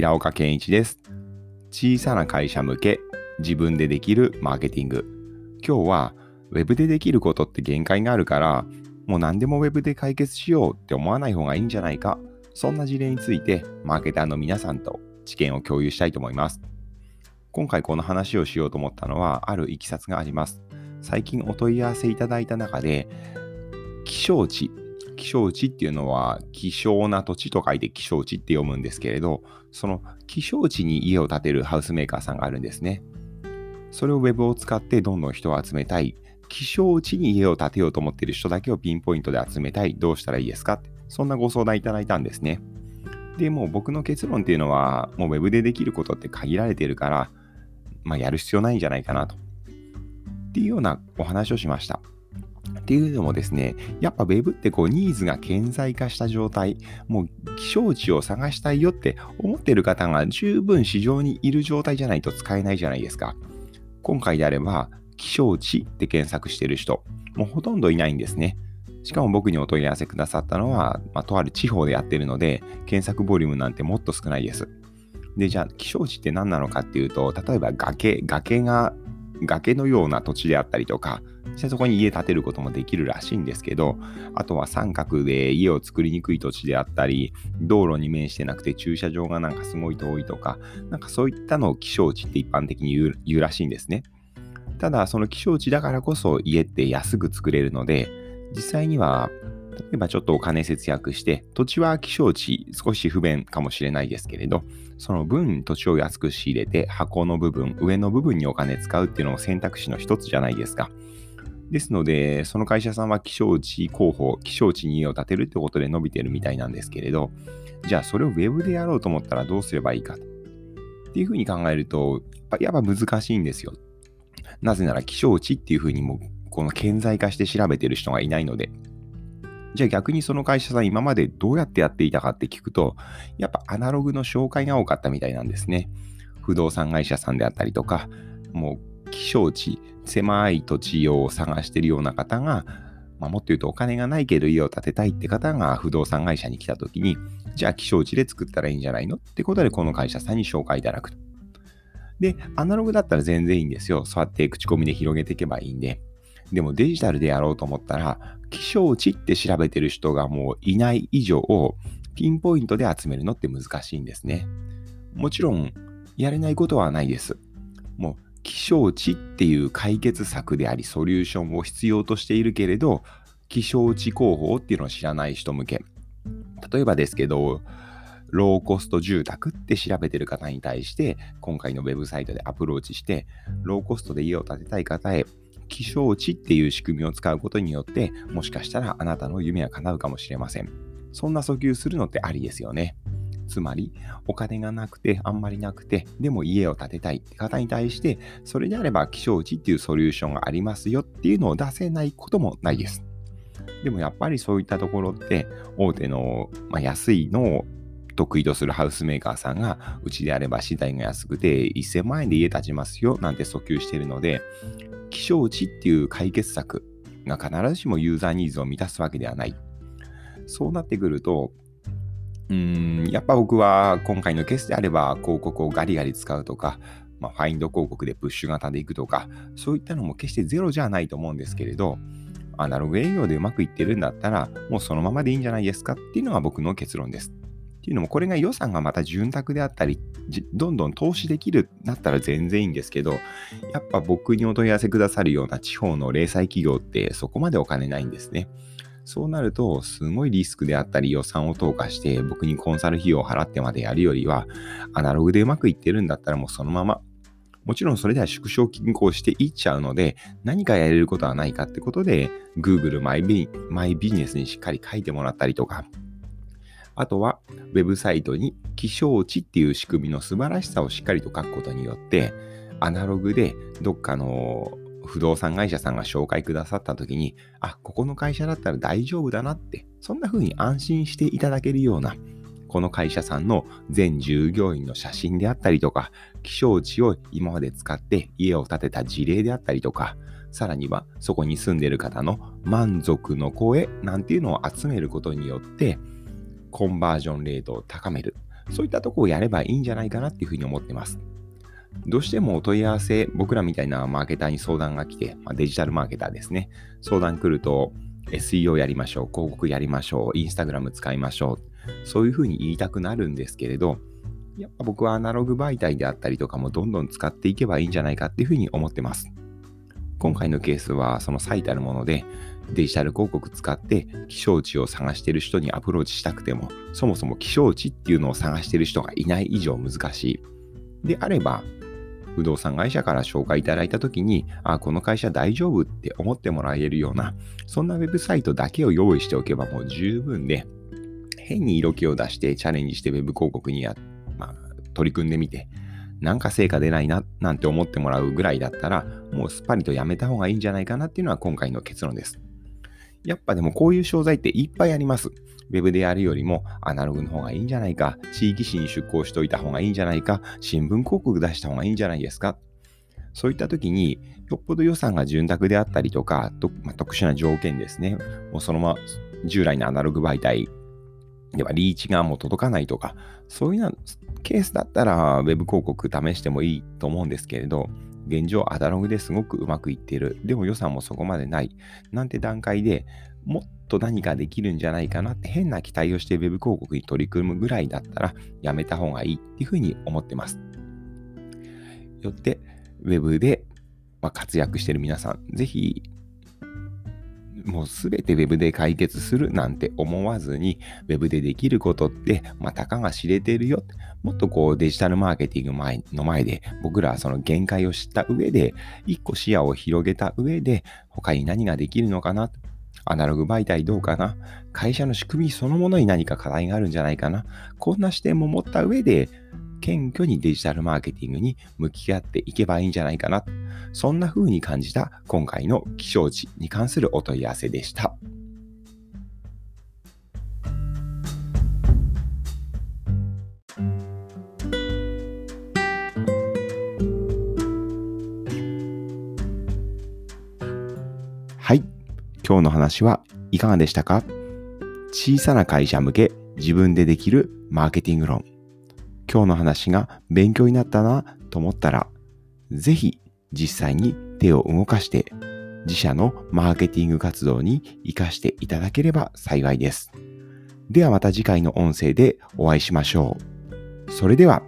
平岡健一です。小さな会社向け自分でできるマーケティング。今日は Web でできることって限界があるから、もう何でも Web で解決しようって思わない方がいいんじゃないか。そんな事例についてマーケターの皆さんと知見を共有したいと思います。今回この話をしようと思ったのはあるいきさつがあります。最近お問い合わせいただいた中で、気象地。気象地っていうのは希少な土地と書いて気象地って読むんですけれど、その気象地に家を建てるハウスメーカーさんがあるんですね。それを Web を使ってどんどん人を集めたい。気象地に家を建てようと思っている人だけをピンポイントで集めたい。どうしたらいいですかってそんなご相談いただいたんですね。で、もう僕の結論っていうのは、もう Web でできることって限られているから、まあ、やる必要ないんじゃないかなと。っていうようなお話をしました。っていうのもですね、やっぱ Web ってこうニーズが顕在化した状態、もう気象地を探したいよって思ってる方が十分市場にいる状態じゃないと使えないじゃないですか。今回であれば、気象地って検索してる人、もうほとんどいないんですね。しかも僕にお問い合わせくださったのは、まあ、とある地方でやってるので、検索ボリュームなんてもっと少ないです。で、じゃあ気象地って何なのかっていうと、例えば崖、崖が、崖のような土地であったりとか、そこに家建てることもできるらしいんですけど、あとは三角で家を作りにくい土地であったり、道路に面してなくて駐車場がなんかすごい遠いとか、なんかそういったのを気象地って一般的に言う言うらしいんですね。ただ、その気象地だからこそ家って安く作れるので、実際には、例えばちょっとお金節約して、土地は気象地少し不便かもしれないですけれど、その分土地を安く仕入れて箱の部分、上の部分にお金使うっていうのも選択肢の一つじゃないですか。ですので、その会社さんは気象地候補、気象地に家を建てるってことで伸びてるみたいなんですけれど、じゃあそれを Web でやろうと思ったらどうすればいいかっていうふうに考えると、やっぱ難しいんですよ。なぜなら気象地っていうふうにもこの顕在化して調べてる人がいないので。じゃあ逆にその会社さん今までどうやってやっていたかって聞くと、やっぱアナログの紹介が多かったみたいなんですね。不動産会社さんであったりとか、もう気象地、狭い土地を探してるような方が、まあ、もっと言うとお金がないけど家を建てたいって方が不動産会社に来た時に、じゃあ気象地で作ったらいいんじゃないのってことでこの会社さんに紹介いただくと。で、アナログだったら全然いいんですよ。そうやって口コミで広げていけばいいんで。でもデジタルでやろうと思ったら、気象地って調べてる人がもういない以上、ピンポイントで集めるのって難しいんですね。もちろん、やれないことはないです。もう気象地っていう解決策であり、ソリューションを必要としているけれど、気象地候補っていうのを知らない人向け。例えばですけど、ローコスト住宅って調べてる方に対して、今回のウェブサイトでアプローチして、ローコストで家を建てたい方へ、気象地っていう仕組みを使うことによって、もしかしたらあなたの夢は叶うかもしれません。そんな訴求するのってありですよね。つまり、お金がなくて、あんまりなくて、でも家を建てたいって方に対して、それであれば気象地っていうソリューションがありますよっていうのを出せないこともないです。でもやっぱりそういったところって、大手の、まあ、安いのを得意とするハウスメーカーさんが、うちであれば資材が安くて1000万円で家建ちますよなんて訴求してるので、気象地っていう解決策が必ずしもユーザーニーズを満たすわけではない。そうなってくると、うん、やっぱ僕は今回のケースであれば広告をガリガリ使うとか、まあ、ファインド広告でプッシュ型でいくとか、そういったのも決してゼロじゃないと思うんですけれど、アナログ営業でうまくいってるんだったら、もうそのままでいいんじゃないですかっていうのが僕の結論です。っていうのも、これが予算がまた潤沢であったり、どんどん投資できるだったら全然いいんですけど、やっぱ僕にお問い合わせくださるような地方の零細企業ってそこまでお金ないんですね。そうなると、すごいリスクであったり予算を投下して僕にコンサル費用を払ってまでやるよりは、アナログでうまくいってるんだったらもうそのまま。もちろんそれでは縮小均衡していっちゃうので、何かやれることはないかってことで、Google マイビマイビジネスにしっかり書いてもらったりとか、あとは、ウェブサイトに気象地っていう仕組みの素晴らしさをしっかりと書くことによって、アナログでどっかの不動産会社さんが紹介くださった時に、あ、ここの会社だったら大丈夫だなって、そんな風に安心していただけるような、この会社さんの全従業員の写真であったりとか、気象地を今まで使って家を建てた事例であったりとか、さらにはそこに住んでいる方の満足の声なんていうのを集めることによって、コンバージョンレートを高める。そういったとこをやればいいんじゃないかなっていうふうに思ってます。どうしてもお問い合わせ、僕らみたいなマーケターに相談が来て、まあ、デジタルマーケターですね。相談来ると、SEO やりましょう、広告やりましょう、インスタグラム使いましょう。そういうふうに言いたくなるんですけれど、やっぱ僕はアナログ媒体であったりとかもどんどん使っていけばいいんじゃないかっていうふうに思ってます。今回のケースはその最たるもので、デジタル広告使って気象地を探してる人にアプローチしたくても、そもそも気象地っていうのを探してる人がいない以上難しい。であれば、不動産会社から紹介いただいたときに、あ、この会社大丈夫って思ってもらえるような、そんなウェブサイトだけを用意しておけばもう十分で、変に色気を出してチャレンジしてウェブ広告にや、まあ、取り組んでみて、なんか成果出ないな、なんて思ってもらうぐらいだったら、もうすっぱりとやめた方がいいんじゃないかなっていうのは今回の結論です。やっぱでもこういう商材っていっぱいあります。ウェブでやるよりもアナログの方がいいんじゃないか、地域紙に出向しておいた方がいいんじゃないか、新聞広告出した方がいいんじゃないですか。そういった時に、よっぽど予算が潤沢であったりとか、とまあ、特殊な条件ですね。もうそのまま従来のアナログ媒体ではリーチがもう届かないとか、そういうなケースだったら Web 広告試してもいいと思うんですけれど、現状アナログですごくうまくいってる。でも予算もそこまでない。なんて段階でもっと何かできるんじゃないかなって変な期待をして Web 広告に取り組むぐらいだったらやめた方がいいっていうふうに思ってます。よって Web で活躍してる皆さん、ぜひもうすべて Web で解決するなんて思わずに、Web でできることって、まあ、たかが知れてるよ。もっとこうデジタルマーケティング前の前で、僕らはその限界を知った上で、一個視野を広げた上で、他に何ができるのかな。アナログ媒体どうかな会社の仕組みそのものに何か課題があるんじゃないかなこんな視点も持った上で、謙虚にデジタルマーケティングに向き合っていけばいいんじゃないかな。そんな風に感じた今回の気象地に関するお問い合わせでした。はい。今日の話はいかがでしたか？小さな会社向け自分でできるマーケティング論。今日の話が勉強になったなと思ったら、ぜひ実際に手を動かして自社のマーケティング活動に活かしていただければ幸いです。ではまた次回の音声でお会いしましょう。それでは。